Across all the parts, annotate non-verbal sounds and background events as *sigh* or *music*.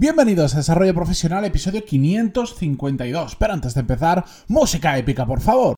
Bienvenidos a Desarrollo Profesional, episodio 552. Pero antes de empezar, música épica, por favor.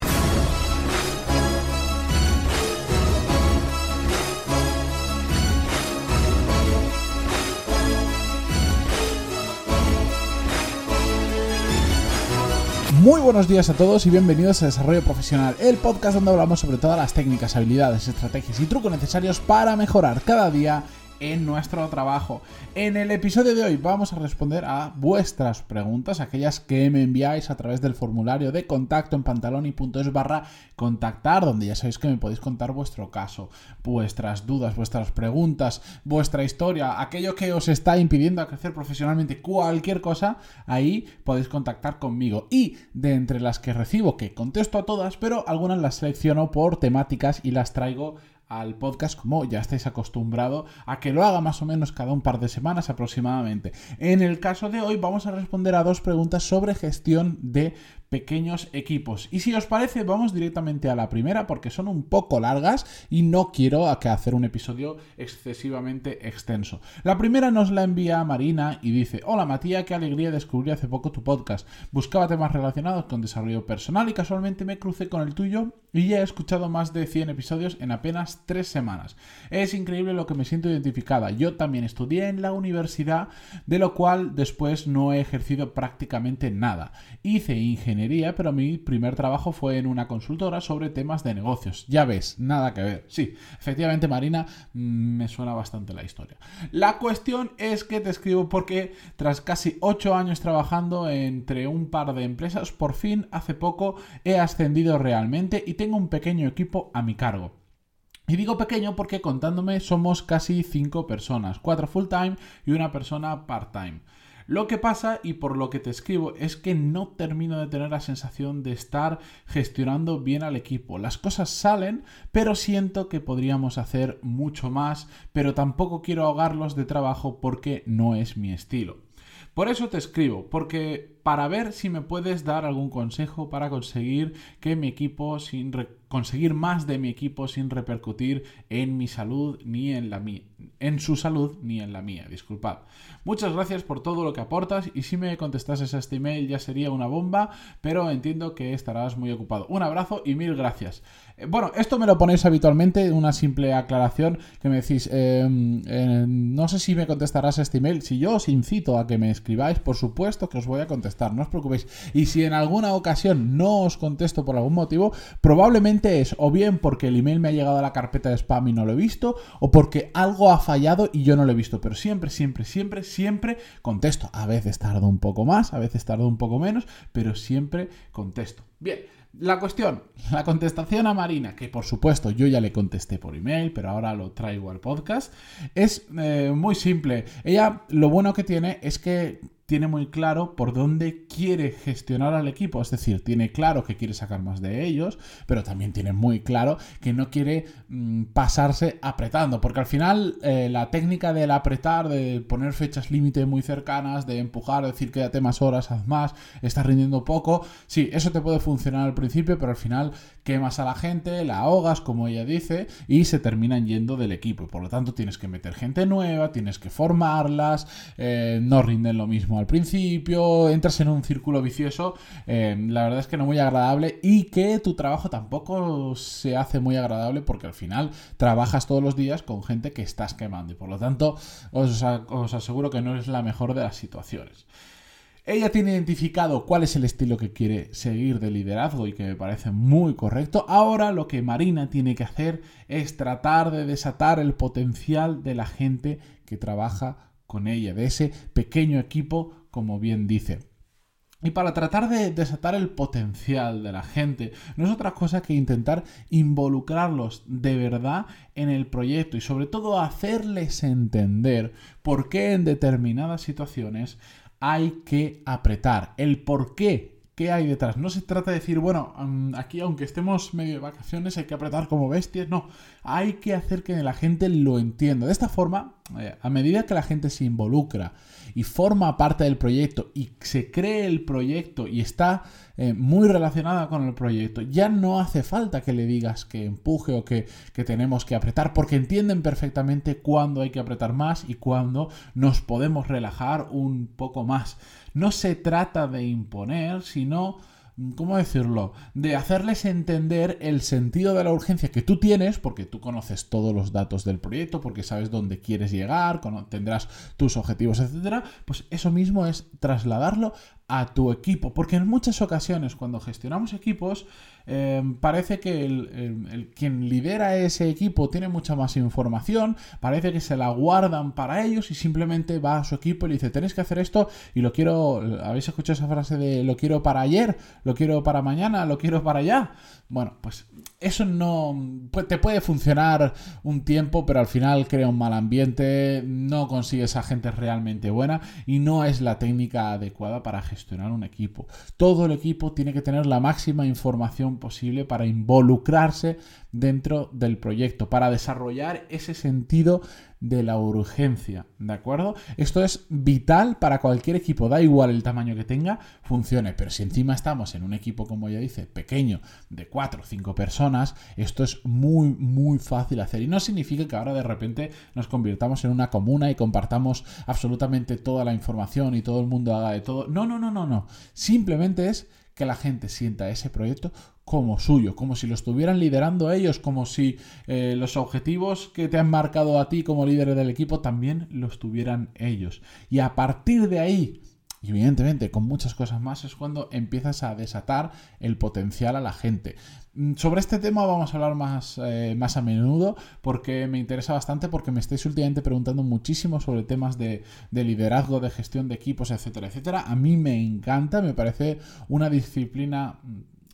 Muy buenos días a todos y bienvenidos a Desarrollo Profesional, el podcast donde hablamos sobre todas las técnicas, habilidades, estrategias y trucos necesarios para mejorar cada día en nuestro trabajo. En el episodio de hoy vamos a responder a vuestras preguntas, aquellas que me enviáis a través del formulario de contacto en pantaloni.es barra contactar, donde ya sabéis que me podéis contar vuestro caso, vuestras dudas, vuestras preguntas, vuestra historia, aquello que os está impidiendo crecer profesionalmente, cualquier cosa, ahí podéis contactar conmigo. Y de entre las que recibo, que contesto a todas, pero algunas las selecciono por temáticas y las traigo al podcast como ya estáis acostumbrado a que lo haga más o menos cada un par de semanas aproximadamente. En el caso de hoy vamos a responder a dos preguntas sobre gestión de pequeños equipos. Y si os parece, vamos directamente a la primera porque son un poco largas y no quiero hacer un episodio excesivamente extenso. La primera nos la envía Marina y dice, hola Matías, qué alegría descubrir hace poco tu podcast. Buscaba temas relacionados con desarrollo personal y casualmente me crucé con el tuyo y ya he escuchado más de 100 episodios en apenas 3 semanas. Es increíble lo que me siento identificada. Yo también estudié en la universidad, de lo cual después no he ejercido prácticamente nada. Hice ingeniería pero mi primer trabajo fue en una consultora sobre temas de negocios. Ya ves, nada que ver. Sí, efectivamente, Marina, mm, me suena bastante la historia. La cuestión es que te escribo porque tras casi 8 años trabajando entre un par de empresas, por fin hace poco he ascendido realmente y tengo un pequeño equipo a mi cargo. Y digo pequeño porque contándome somos casi 5 personas, 4 full time y una persona part time. Lo que pasa, y por lo que te escribo, es que no termino de tener la sensación de estar gestionando bien al equipo. Las cosas salen, pero siento que podríamos hacer mucho más, pero tampoco quiero ahogarlos de trabajo porque no es mi estilo. Por eso te escribo, porque para ver si me puedes dar algún consejo para conseguir que mi equipo sin conseguir más de mi equipo sin repercutir en mi salud ni en la mía, en su salud ni en la mía, disculpad. Muchas gracias por todo lo que aportas y si me contestases a este email ya sería una bomba, pero entiendo que estarás muy ocupado. Un abrazo y mil gracias. Eh, bueno, esto me lo ponéis habitualmente, una simple aclaración que me decís, em, eh, no sé si me contestarás a este email, si yo os incito a que me escribáis, por supuesto que os voy a contestar, no os preocupéis. Y si en alguna ocasión no os contesto por algún motivo, probablemente es o bien porque el email me ha llegado a la carpeta de spam y no lo he visto, o porque algo ha fallado y yo no lo he visto, pero siempre, siempre, siempre, siempre contesto. A veces tardo un poco más, a veces tardo un poco menos, pero siempre contesto. Bien, la cuestión, *laughs* la contestación a Marina, que por supuesto yo ya le contesté por email, pero ahora lo traigo al podcast, es eh, muy simple. Ella lo bueno que tiene es que tiene muy claro por dónde quiere gestionar al equipo, es decir, tiene claro que quiere sacar más de ellos, pero también tiene muy claro que no quiere mm, pasarse apretando, porque al final eh, la técnica del apretar, de poner fechas límite muy cercanas, de empujar, decir quédate más horas, haz más, estás rindiendo poco, sí, eso te puede funcionar al principio, pero al final quemas a la gente, la ahogas, como ella dice, y se terminan yendo del equipo, por lo tanto tienes que meter gente nueva, tienes que formarlas, eh, no rinden lo mismo al principio, entras en un círculo vicioso, eh, la verdad es que no muy agradable y que tu trabajo tampoco se hace muy agradable porque al final trabajas todos los días con gente que estás quemando y por lo tanto os, os aseguro que no es la mejor de las situaciones. Ella tiene identificado cuál es el estilo que quiere seguir de liderazgo y que me parece muy correcto. Ahora lo que Marina tiene que hacer es tratar de desatar el potencial de la gente que trabaja con ella, de ese pequeño equipo, como bien dice. Y para tratar de desatar el potencial de la gente, no es otra cosa que intentar involucrarlos de verdad en el proyecto y sobre todo hacerles entender por qué en determinadas situaciones hay que apretar, el por qué ¿Qué hay detrás? No se trata de decir, bueno, aquí aunque estemos medio de vacaciones hay que apretar como bestias. No, hay que hacer que la gente lo entienda. De esta forma, a medida que la gente se involucra y forma parte del proyecto y se cree el proyecto y está eh, muy relacionada con el proyecto, ya no hace falta que le digas que empuje o que, que tenemos que apretar, porque entienden perfectamente cuándo hay que apretar más y cuándo nos podemos relajar un poco más. No se trata de imponer, sino ¿cómo decirlo? De hacerles entender el sentido de la urgencia que tú tienes, porque tú conoces todos los datos del proyecto, porque sabes dónde quieres llegar, tendrás tus objetivos, etcétera, pues eso mismo es trasladarlo a tu equipo, porque en muchas ocasiones cuando gestionamos equipos Em, parece que el, quien lidera ese equipo tiene mucha más información, parece que se la guardan para ellos y simplemente va a su equipo y le dice, tenéis que hacer esto y lo quiero, ¿habéis escuchado esa frase de lo quiero para ayer, lo quiero para mañana, lo quiero para allá? Bueno, pues eso no te puede funcionar un tiempo, pero al final crea un mal ambiente, no consigues a gente realmente buena y no es la técnica adecuada para gestionar un equipo. Todo el equipo tiene que tener la máxima información posible para involucrarse dentro del proyecto, para desarrollar ese sentido de la urgencia, ¿de acuerdo? Esto es vital para cualquier equipo, da igual el tamaño que tenga, funcione, pero si encima estamos en un equipo, como ya dice, pequeño, de 4 o 5 personas, esto es muy, muy fácil hacer y no significa que ahora de repente nos convirtamos en una comuna y compartamos absolutamente toda la información y todo el mundo haga de todo. No, no, no, no, no. Simplemente es que la gente sienta ese proyecto como suyo, como si lo estuvieran liderando ellos, como si eh, los objetivos que te han marcado a ti como líder del equipo también los tuvieran ellos. Y a partir de ahí, y evidentemente con muchas cosas más, es cuando empiezas a desatar el potencial a la gente. Mm, sobre este tema vamos a hablar más, eh, más a menudo porque me interesa bastante porque me estáis últimamente preguntando muchísimo sobre temas de, de, liderazgo, de gestión de equipos, etcétera, etcétera. A mí me encanta, me parece una disciplina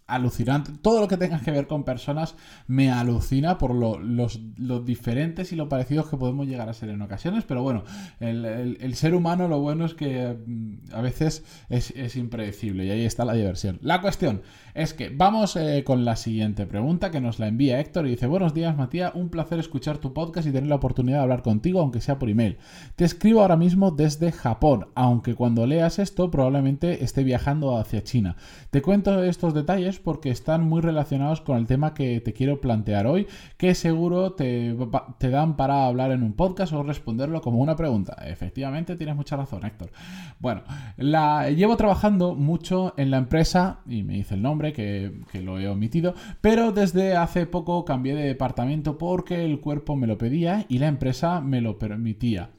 alucinante. Todo lo que tenga que ver con personas me alucina por lo, los, diferentes y lo parecidos que podemos llegar a ser en ocasiones. Pero bueno, el, ser humano lo bueno es que mm, a veces es, impredecible y ahí está la diversión. La cuestión es que vamos eh, con la siguiente pregunta que nos la envía Héctor y dice, buenos días Matías, un placer escuchar tu podcast y tener la oportunidad de hablar contigo, aunque sea por email. Te escribo ahora mismo desde Japón, aunque cuando leas esto probablemente esté viajando hacia China. Te cuento estos detalles porque están muy relacionados con el tema que te quiero plantear hoy, que seguro te, te dan para hablar en un podcast o responderlo como una pregunta. Efectivamente, tienes mucha razón, Héctor. Bueno, la, llevo trabajando mucho en la empresa, y me dice el nombre, que, que lo he omitido, pero desde hace poco cambié de departamento porque el cuerpo me lo pedía y la empresa me lo permitía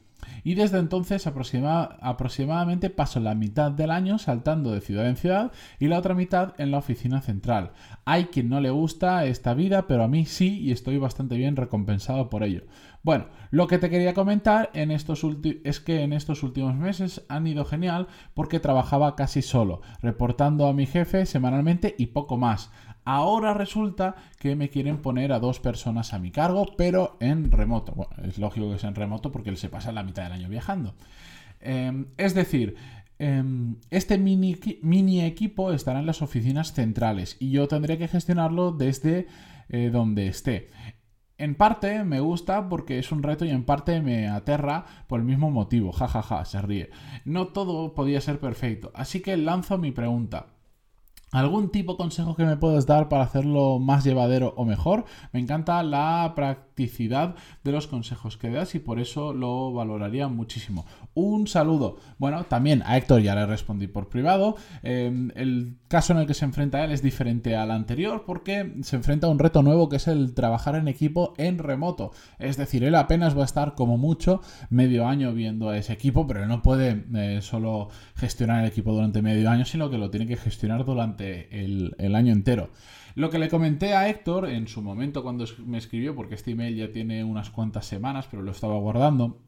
y desde entonces aproximadamente paso la mitad del año saltando de ciudad en ciudad y la otra mitad en la oficina central. Hay quien no le gusta esta vida, pero a mí sí y estoy bastante bien recompensado por ello. Bueno, lo que te quería comentar en estos es que en estos últimos meses han ido genial porque trabajaba casi solo, reportando a mi jefe semanalmente y poco más. Ahora resulta que me quieren poner a dos personas a mi cargo, pero en remoto. Bueno, es lógico que sea en remoto porque él se pasa la mitad del año viajando. Em, es decir, em, este mini, equipo estará en las oficinas centrales y yo tendré que gestionarlo desde eh, donde esté. En parte me gusta porque es un reto y en parte me aterra por el mismo motivo. Ja, ja, ja, se ríe. No todo podía ser perfecto. Así que lanzo mi pregunta. ¿Algún tipo de consejo que me puedes dar para hacerlo más llevadero o mejor? Me encanta la practicidad de los consejos que das y por eso lo valoraría muchísimo. Un saludo. Bueno, también a Héctor ya le respondí por privado. Em, el caso en el que se enfrenta él es diferente al anterior porque se enfrenta a un reto nuevo que es el trabajar en equipo en remoto. Es decir, él apenas va a estar como mucho medio año viendo a ese equipo, pero él no puede eh, solo gestionar el equipo durante medio año, sino que lo tiene que gestionar durante el, año entero. Lo que le comenté a Héctor en su momento cuando me escribió, porque este email ya tiene unas cuantas semanas, pero lo estaba guardando,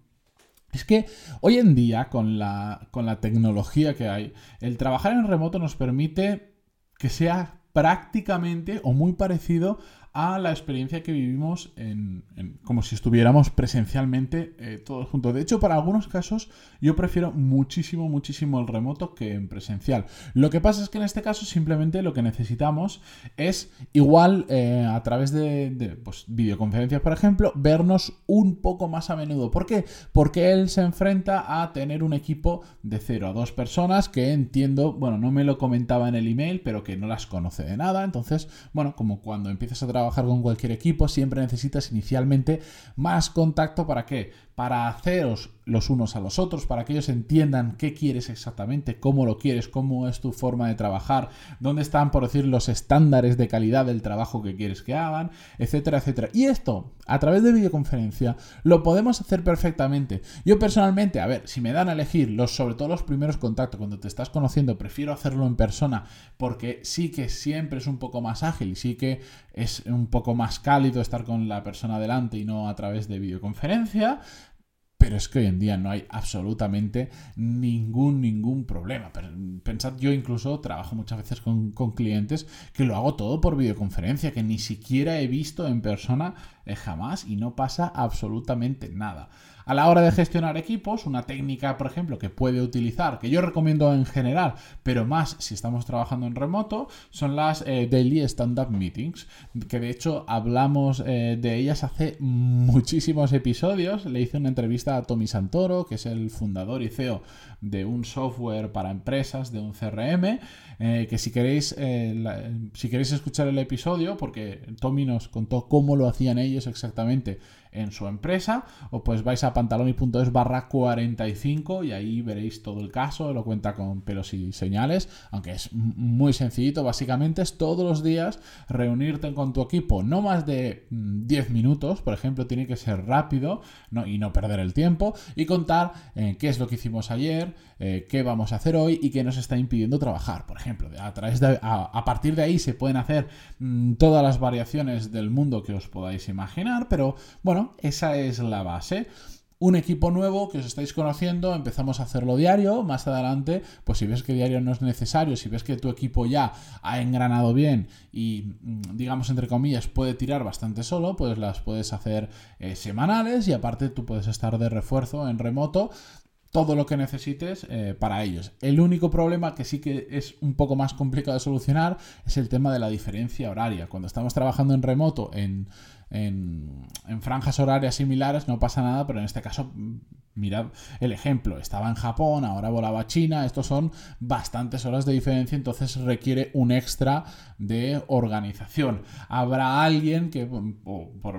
es que hoy en día, con la, con la tecnología que hay, el trabajar en remoto nos permite que sea prácticamente o muy parecido a la experiencia que vivimos en, como si estuviéramos presencialmente eh, todos juntos. De hecho, para algunos casos yo prefiero muchísimo, muchísimo el remoto que en presencial. Lo que pasa es que en este caso simplemente lo que necesitamos es igual eh, a través de, pues, videoconferencias, por ejemplo, vernos un poco más a menudo. ¿Por qué? Porque él se enfrenta a tener un equipo de 0 a 2 personas que entiendo, bueno, no me lo comentaba en el email, pero que no las conoce de nada. Entonces, bueno, como cuando empiezas a trabajar trabajar con cualquier equipo, siempre necesitas inicialmente más contacto para qué? Para haceros los unos a los otros, para que ellos entiendan qué quieres exactamente, cómo lo quieres, cómo es tu forma de trabajar, dónde están, por decir, los estándares de calidad del trabajo que quieres que hagan, etcétera, etcétera. Y esto, a través de videoconferencia, lo podemos hacer perfectamente. Yo personalmente, a ver, si me dan a elegir los, sobre todo los primeros contactos, cuando te estás conociendo, prefiero hacerlo en persona, porque sí que siempre es un poco más ágil, sí que es un poco más cálido estar con la persona delante y no a través de videoconferencia. Pero es que hoy en día no hay absolutamente ningún, ningún problema. Pensad, yo incluso trabajo muchas veces con, con clientes que lo hago todo por videoconferencia, que ni siquiera he visto en persona eh, jamás y no pasa absolutamente nada. A la hora de gestionar equipos, una técnica, por ejemplo, que puede utilizar, que yo recomiendo en general, pero más si estamos trabajando en remoto, son las eh, Daily Stand-Up Meetings, que de hecho hablamos eh, de ellas hace muchísimos episodios. Le hice una entrevista a Tommy Santoro, que es el fundador y CEO de un software para empresas, de un CRM, eh, que si queréis, si queréis escuchar el episodio, porque Tommy nos contó cómo lo hacían ellos exactamente en su empresa, o pues vais a pantaloni.es barra 45 y ahí veréis todo el caso, lo cuenta con pelos y señales, aunque es muy sencillito, básicamente es todos los días reunirte con tu equipo, no más de 10 mm, minutos, por ejemplo, tiene que ser rápido ¿no? y no perder el tiempo, y contar eh, qué es lo que hicimos ayer, eh, qué vamos a hacer hoy y qué nos está impidiendo trabajar, por ejemplo. A, través de, a, partir de ahí se pueden hacer mm, todas las variaciones del mundo que os podáis imaginar, pero bueno, esa es la base un equipo nuevo que os estáis conociendo, empezamos a hacerlo diario, más adelante, pues si ves que diario no es necesario, si ves que tu equipo ya ha engranado bien y, mm, digamos, entre comillas, puede tirar bastante solo, pues las puedes hacer eh, semanales y aparte tú puedes estar de refuerzo en remoto todo lo que necesites eh, para ellos. El único problema que sí que es un poco más complicado de solucionar es el tema de la diferencia horaria. Cuando estamos trabajando en remoto, en en, franjas horarias similares no pasa nada, pero en este caso, mirad el ejemplo, estaba en Japón, ahora volaba a China, estos son bastantes horas de diferencia, entonces requiere un extra de organización. Habrá alguien que,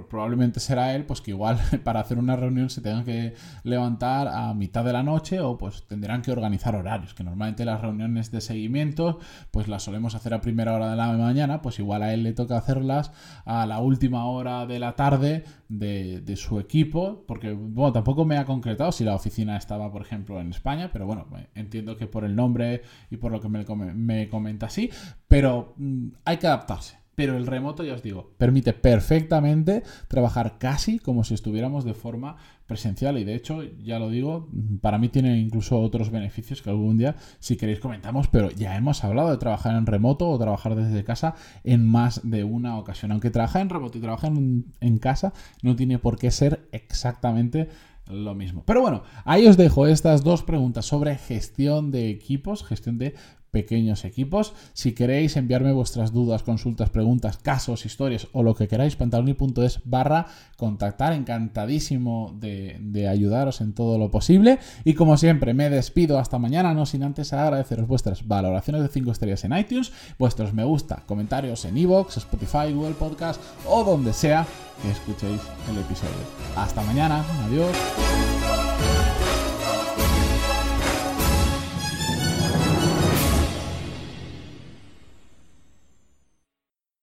probablemente será él, pues que igual *laughs* para hacer una reunión se tenga que levantar a mitad de la noche o pues tendrán que organizar horarios, que normalmente las reuniones de seguimiento pues las solemos hacer a primera hora de la mañana, pues igual a él le toca hacerlas a la última hora de la tarde de, su equipo, porque bueno, tampoco me ha concretado si la oficina estaba, por ejemplo, en España, pero bueno, entiendo que por el nombre y por lo que me, me comenta así, pero mm, hay que adaptarse. Pero el remoto, ya os digo, permite perfectamente trabajar casi como si estuviéramos de forma presencial y de hecho, ya lo digo, para mí tiene incluso otros beneficios que algún día, si queréis, comentamos, pero ya hemos hablado de trabajar en remoto o trabajar desde casa en más de una ocasión. Aunque trabajar en remoto y trabajar en, en casa no tiene por qué ser exactamente lo mismo. Pero bueno, ahí os dejo estas dos preguntas sobre gestión de equipos, gestión de pequeños equipos. Si queréis enviarme vuestras dudas, consultas, preguntas, casos, historias o lo que queráis, pantaloni.es barra contactar. Encantadísimo de, ayudaros en todo lo posible. Y como siempre, me despido hasta mañana, no sin antes agradeceros vuestras valoraciones de 5 estrellas en iTunes, vuestros me gusta, comentarios en iVoox, Spotify, Google Podcast o donde sea que escuchéis el episodio. Hasta mañana, adiós.